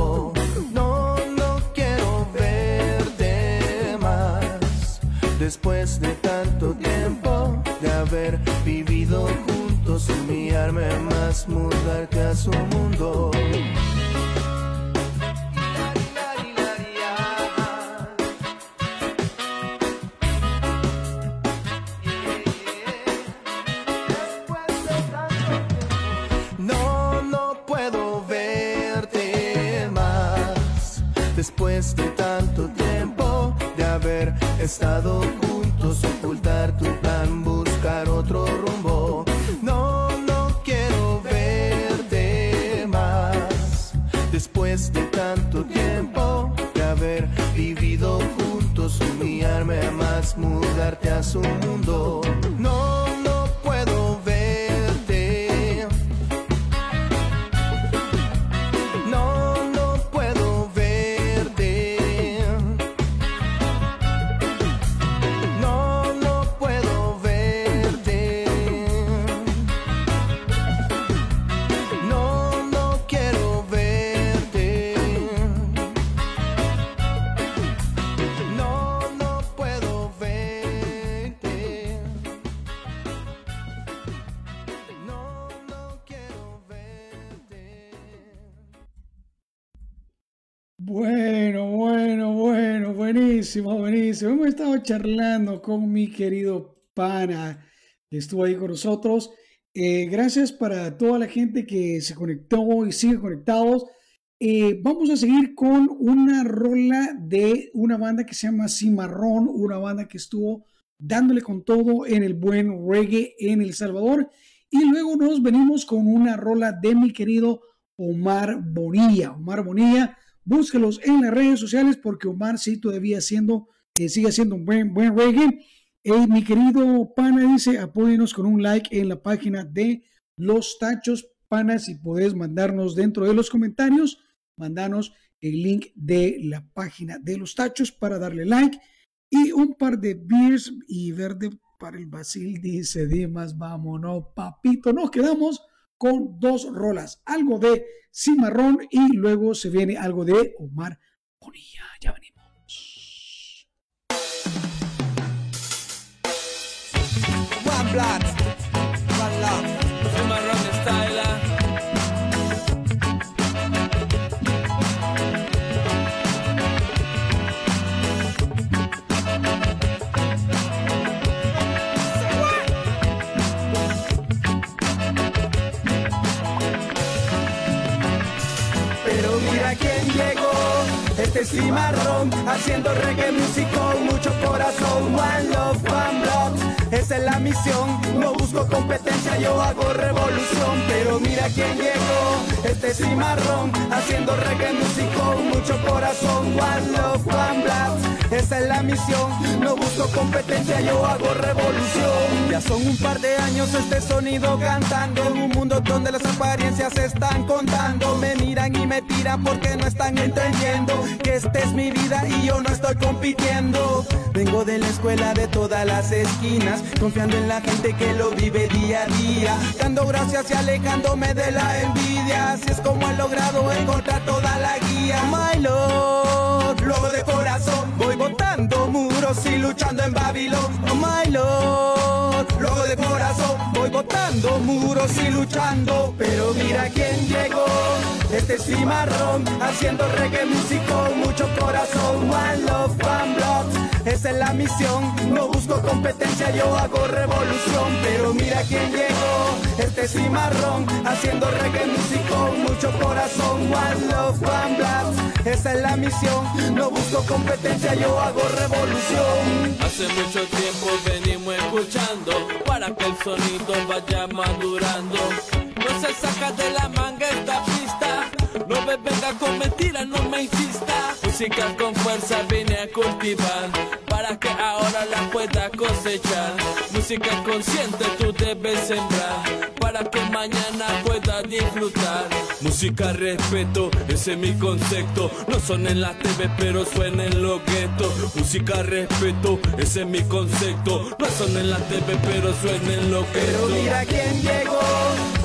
Speaker 2: Humillarme más, mudarte a su mundo. No, no puedo verte más después de tanto tiempo de haber estado su mundo.
Speaker 1: Charlando con mi querido pana que estuvo ahí con nosotros. Eh, gracias para toda la gente que se conectó y sigue conectados. Eh, vamos a seguir con una rola de una banda que se llama Cimarrón, una banda que estuvo dándole con todo en el buen reggae en El Salvador. Y luego nos venimos con una rola de mi querido Omar Bonilla. Omar Bonilla, búsquelos en las redes sociales porque Omar sí todavía haciendo, eh, sigue haciendo un buen, buen reggae. Eh, mi querido pana dice, apóyenos con un like en la página de Los Tachos Pana. Si podés mandarnos dentro de los comentarios, mandanos el link de la página de Los Tachos para darle like. Y un par de beers y verde para el Basil, dice Dimas, vámonos, papito. Nos quedamos con dos rolas, algo de Cimarrón y luego se viene algo de Omar Bonilla. Ya venimos.
Speaker 4: One blood, one love.
Speaker 5: Cimarrón Styler.
Speaker 4: Pero mira quién llegó, este es Cimarrón, haciendo reggae music con mucho corazón. One love, one es esa es la misión. No busco competencia, yo hago revolución. Pero mira quién llegó, este cimarrón, haciendo reggae músico, mucho corazón. One love, one blood, esa es la misión. No busco competencia, yo hago revolución. Ya son un par de años este sonido cantando en un mundo donde las apariencias se están contando. Me miran y me tiran porque no están entendiendo que esta es mi vida y yo no estoy compitiendo. Vengo de la escuela de todas las esquinas, confiando en la gente que lo vive día a día, dando gracias y alejándome de la envidia. Así es como he logrado encontrar toda la guía. My Lord, luego de corazón, voy botando muros y luchando en Babilón. Oh my Lord, luego de corazón, voy botando muros y luchando. Pero mira quién llegó, este cimarrón, haciendo reggae músico, mucho corazón. One love, one blood. Esa es la misión, no busco competencia, yo hago revolución. Pero mira quién llegó, este cimarrón, haciendo reggae músico, mucho corazón. One love, one blood. Esa es la misión, no busco competencia, yo hago revolución.
Speaker 5: Hace mucho tiempo venimos escuchando para que el sonido vaya madurando. No se saca de la manga esta pista. No me venga con mentiras, no me insista. Música con fuerza vine a cultivar para que ahora la pueda cosechar. Música consciente tú debes sembrar para que mañana pueda disfrutar. Música respeto, ese es mi concepto. No son en la TV, pero suena en los guetos. Música respeto, ese es mi concepto. No son en la TV, pero suena en los
Speaker 4: Pero
Speaker 5: guetos.
Speaker 4: mira quién llegó,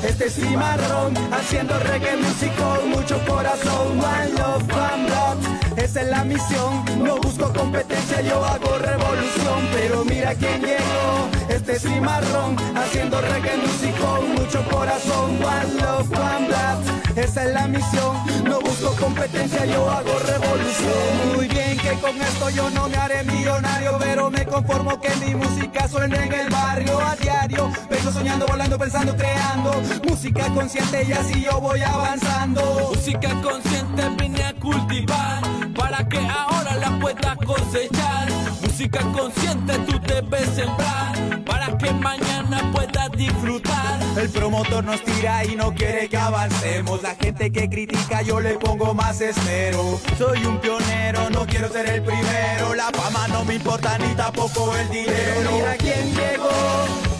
Speaker 4: este cimarrón, haciendo reggae músico, mucho corazón, one love, one blood. Esa es la misión, no busco competencia, yo hago revolución. Pero mira quién llegó, este cimarrón, haciendo reggae músico, mucho corazón, one love, one blood. Esa es la misión, no busco competencia, yo hago revolución. Muy bien que con esto yo no me haré millonario, pero me conformo que mi música suene en el barrio a diario. Vengo soñando, volando, pensando, creando música consciente y así yo voy avanzando.
Speaker 5: Música consciente vine a cultivar para que ahora la puedas cosechar. Música consciente tú debes sembrar para que mañana puedas disfrutar.
Speaker 4: El promotor nos tira y no quiere que avancemos. La gente que critica yo le pongo más esmero. Soy un pionero, no quiero ser el primero. La fama no me importa ni tampoco el dinero. Mira quién llegó,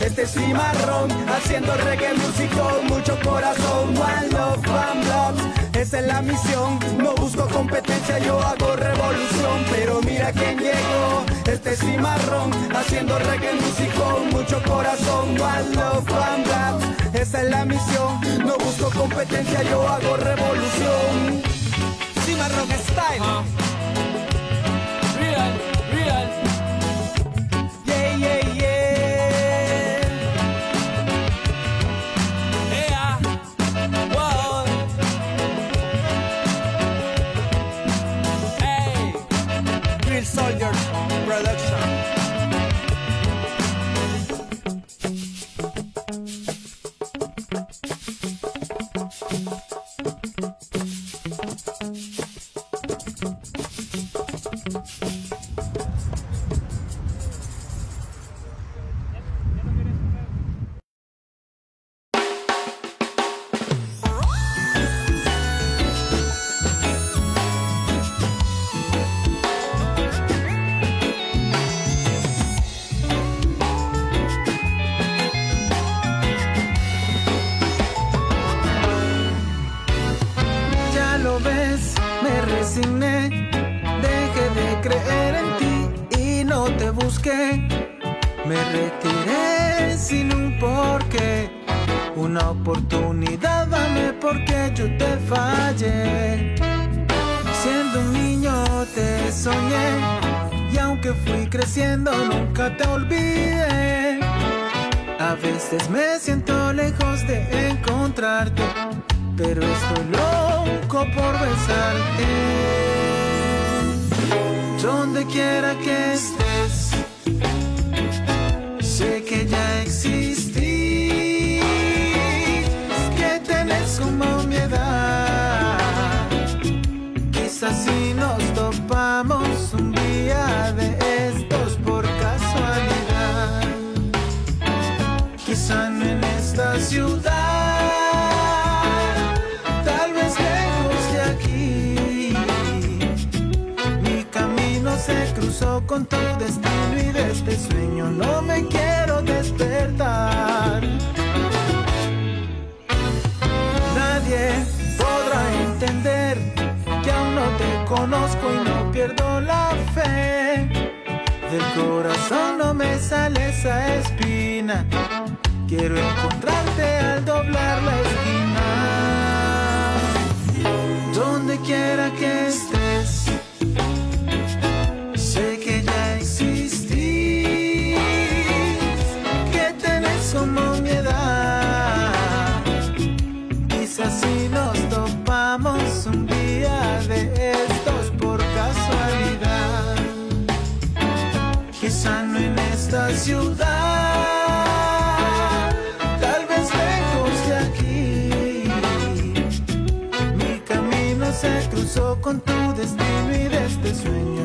Speaker 4: este cimarrón, haciendo reggae músico, mucho corazón. One love, one blood. Esa es la misión, no busco competencia, yo hago revolución. Pero mira quién llegó, este cimarrón, haciendo reggae músico, mucho corazón. One love, one blood. Esa es la misión, no busco competencia, yo hago revolución. Cimarrón Style.
Speaker 6: Con tu destino y de este sueño no me quiero despertar. Nadie podrá entender que aún no te conozco y no pierdo la fe. Del corazón no me sale esa espina. Quiero encontrarte al doblar la ciudad, tal vez lejos de aquí. Mi camino se cruzó con tu destino y de este sueño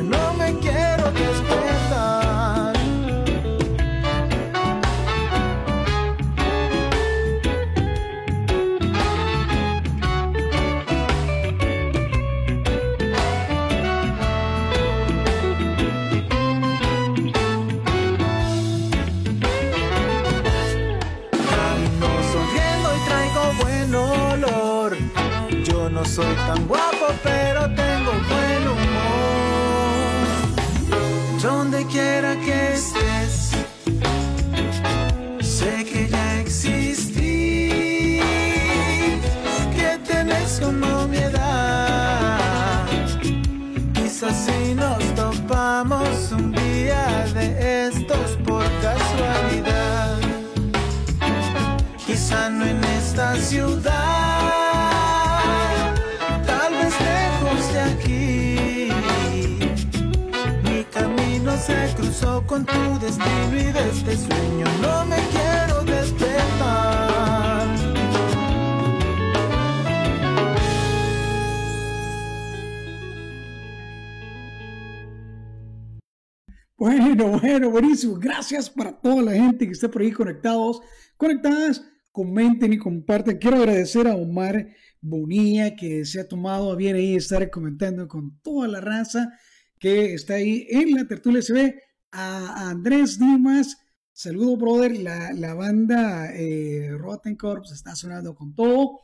Speaker 6: ciudad, tal vez lejos de aquí. Mi camino se cruzó con tu destino y de este sueño no me quiero despertar.
Speaker 1: Bueno, bueno, buenísimo. Gracias para toda la gente que está por ahí conectados, conectadas. Comenten y comparten. Quiero agradecer a Omar Bonilla que se ha tomado a bien ahí estar comentando con toda la raza que está ahí en la tertulia SB. A Andrés Dimas, saludo, brother. La, la banda eh, Rotten Corps está sonando con todo.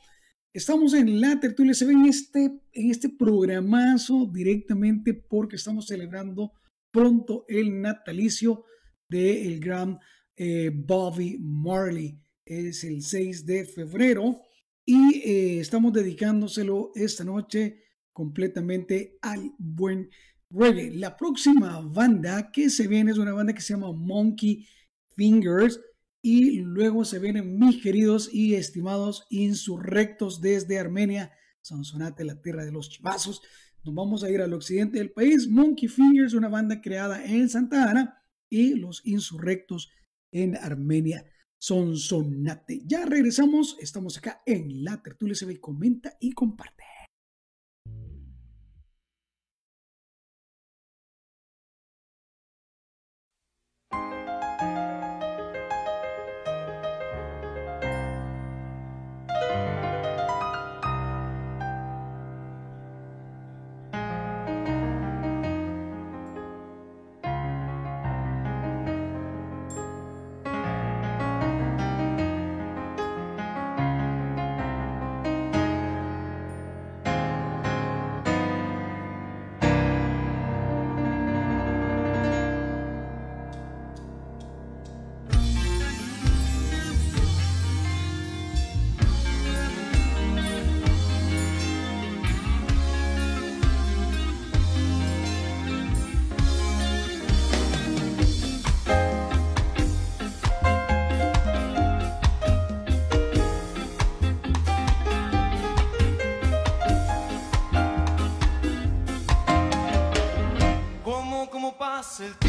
Speaker 1: Estamos en la tertulia SB en este, en este programazo directamente porque estamos celebrando pronto el natalicio del gran eh, Bobby Marley. Es el 6 de febrero y eh, estamos dedicándoselo esta noche completamente al buen reggae. La próxima banda que se viene es una banda que se llama Monkey Fingers y luego se vienen mis queridos y estimados insurrectos desde Armenia, Sonsonate, la tierra de los chivazos. Nos vamos a ir al occidente del país. Monkey Fingers, una banda creada en Santa Ana, y los insurrectos en Armenia, Sonsonate. Ya regresamos, estamos acá en la tertulia se ve, comenta y comparte.
Speaker 7: el.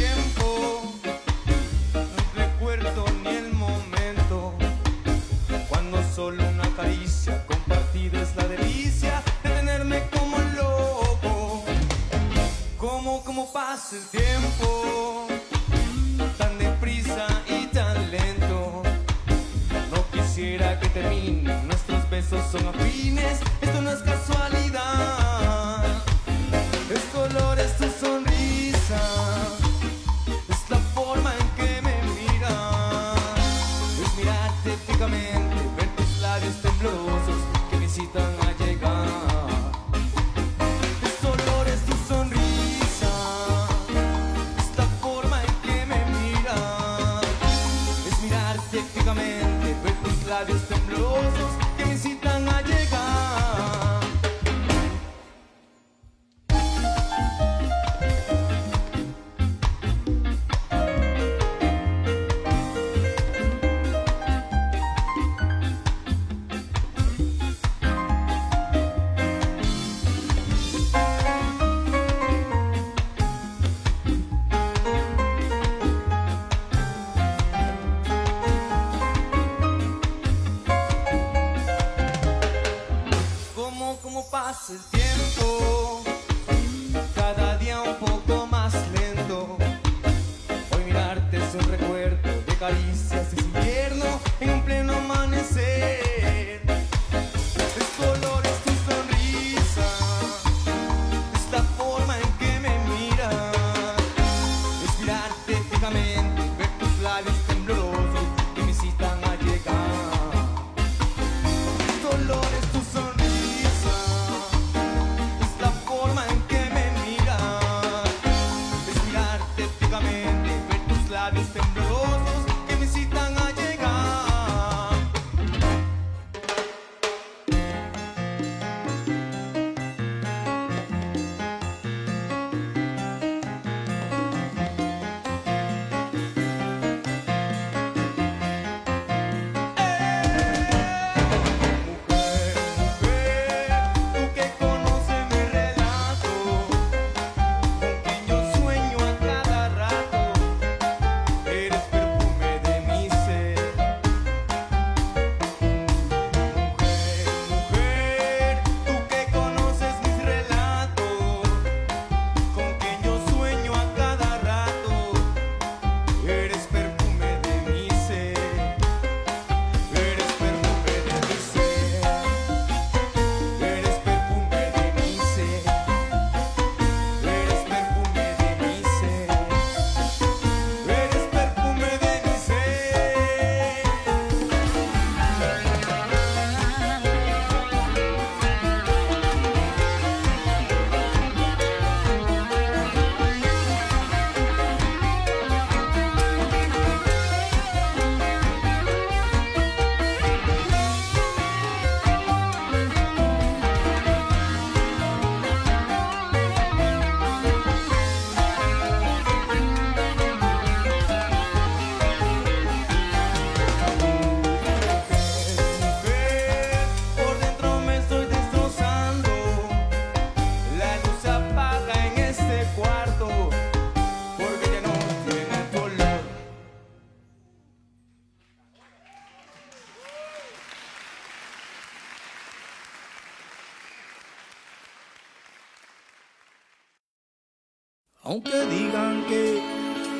Speaker 8: Aunque digan que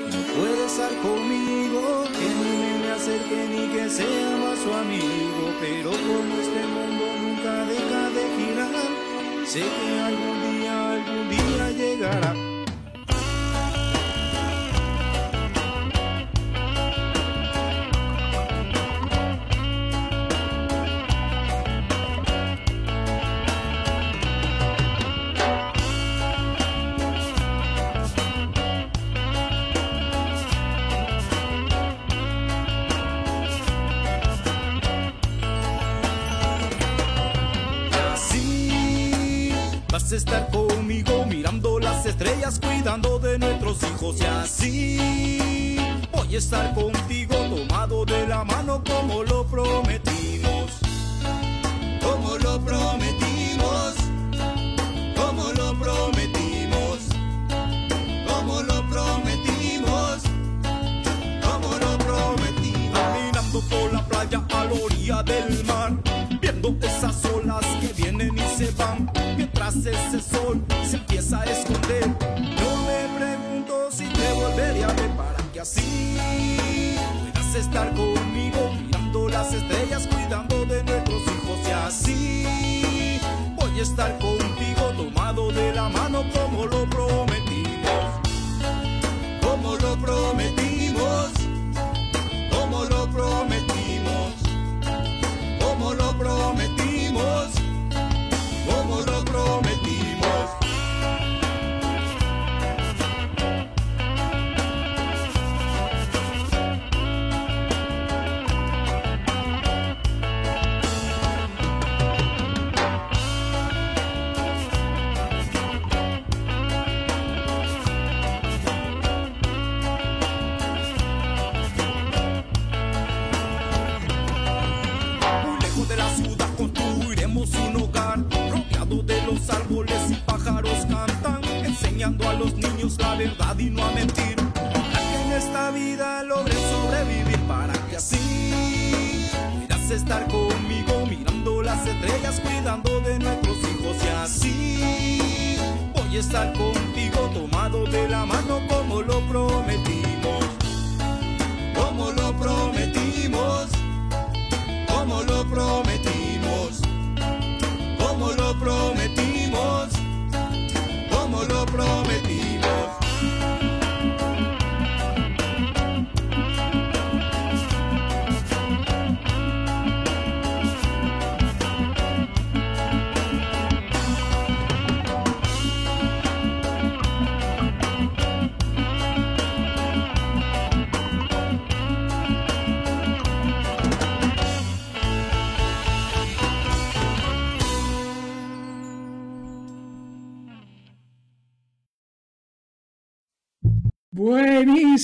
Speaker 8: no puede estar conmigo, que no me acerque ni que sea más su amigo, pero como este mundo nunca deja de girar, sé que algún día, algún día llegará. cuidando de nuestros hijos y así voy a estar contigo tomado de la mano como lo prometimos, como lo prometimos, como lo prometimos, como lo prometimos, como lo prometimos. Caminando por la playa a la orilla del mar, viendo esas olas que vienen y se van, mientras ese sol se empieza a esconder. estar conmigo, mirando las estrellas, cuidando de nuestros hijos. Y así voy a estar conmigo.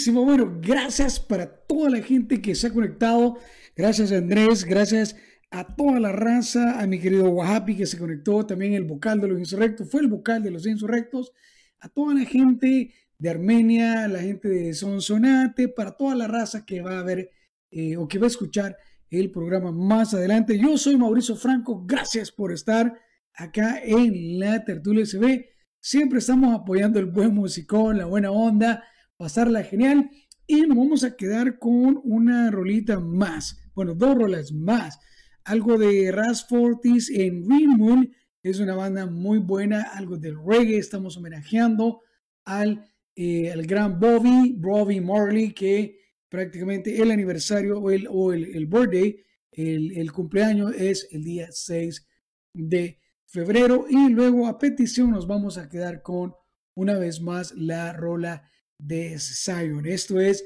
Speaker 1: Buenísimo, bueno, gracias para toda la gente que se ha conectado. Gracias Andrés, gracias a toda la raza, a mi querido Wahapi que se conectó, también el vocal de los insurrectos, fue el vocal de los insurrectos, a toda la gente de Armenia, la gente de Sonsonate, para toda la raza que va a ver eh, o que va a escuchar el programa más adelante. Yo soy Mauricio Franco, gracias por estar acá en la Tertulia SB. Siempre estamos apoyando el buen musicón, la buena onda, pasarla genial. Y vamos a quedar con una rolita más, bueno, dos rolas más. Algo de Ras Fortis en Green Moon, es una banda muy buena, algo del reggae, estamos homenajeando al, eh, al gran Bobby, Bobby Marley, que prácticamente el aniversario o el, o el, el birthday, el, el cumpleaños es el día 6 de febrero. Y luego a petición nos vamos a quedar con una vez más la rola de Zion. Esto es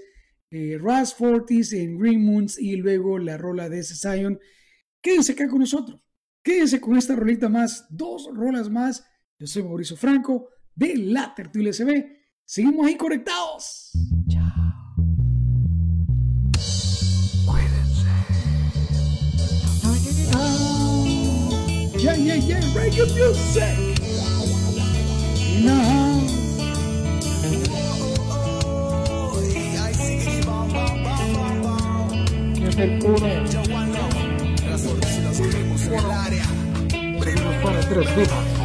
Speaker 1: eh, Ras Fortis en Green Moons y luego la rola de Zion. Quédense acá con nosotros. Quédense con esta rolita más, dos rolas más. Yo soy Mauricio Franco de la Tertulia SB. Seguimos ahí conectados. No. Es el puro. Para tres.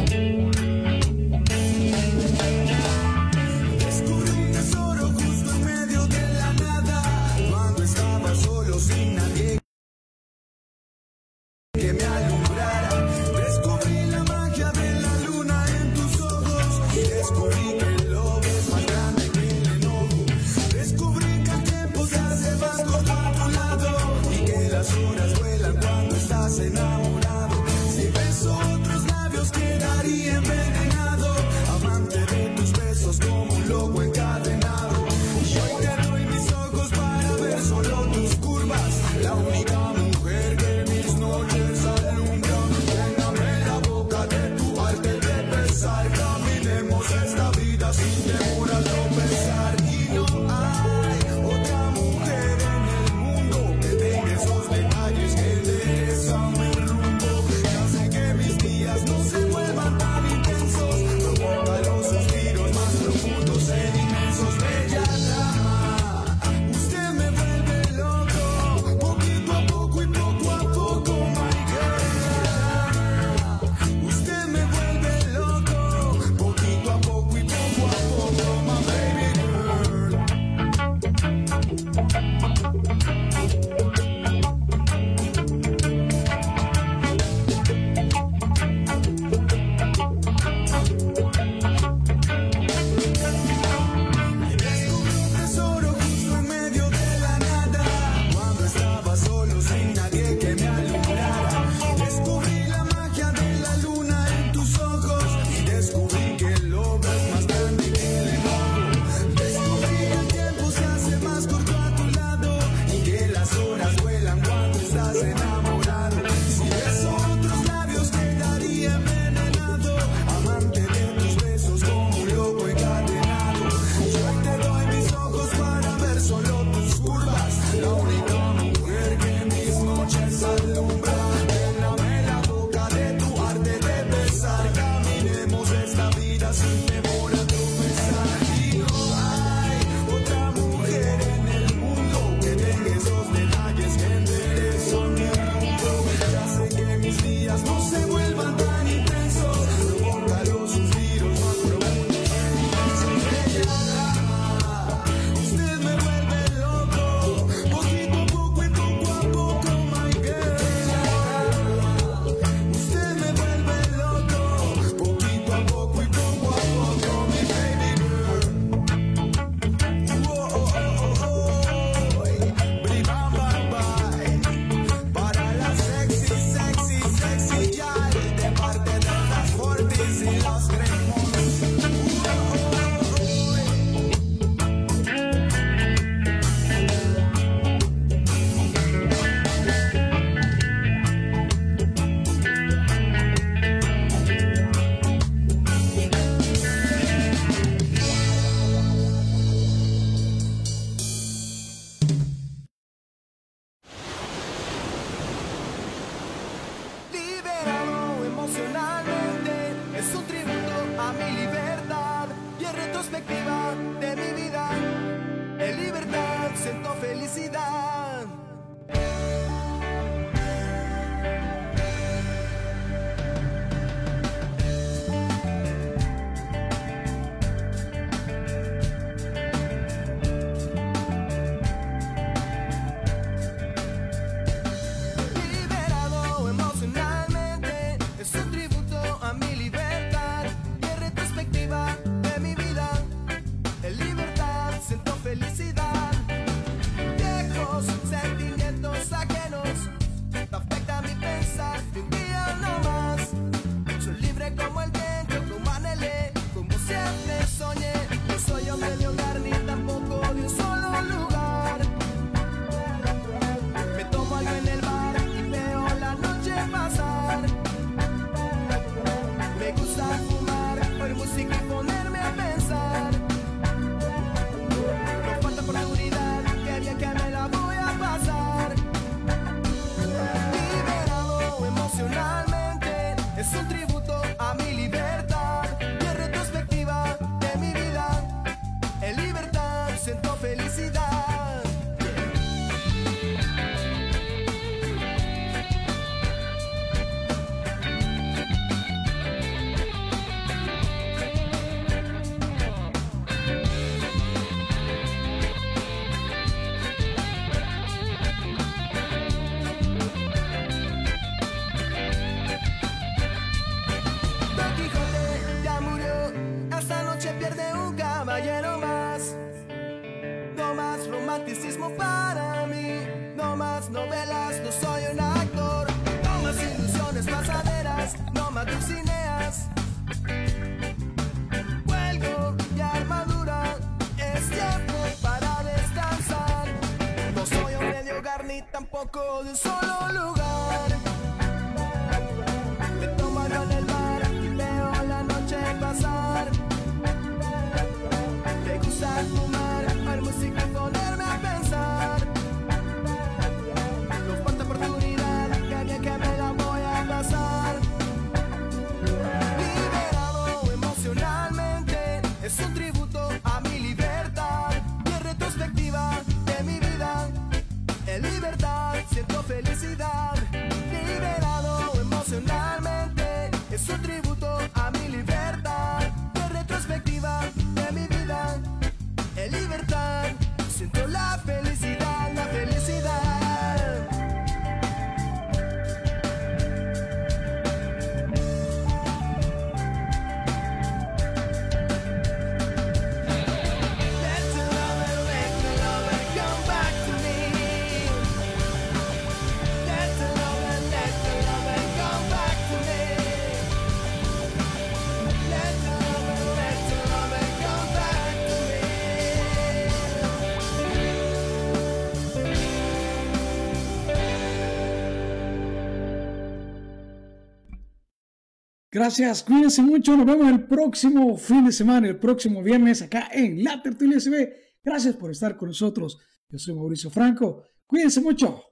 Speaker 4: para
Speaker 3: mí. No más novelas, no soy un actor. No más ilusiones pasaderas, no más dulcineas. Cuelgo y armadura, es tiempo para descansar. No soy un medio hogar ni tampoco de un solo lugar.
Speaker 1: Gracias, cuídense mucho. Nos vemos el próximo fin de semana, el próximo viernes acá en La Tertulia SB. Gracias por estar con nosotros. Yo soy Mauricio Franco. Cuídense mucho.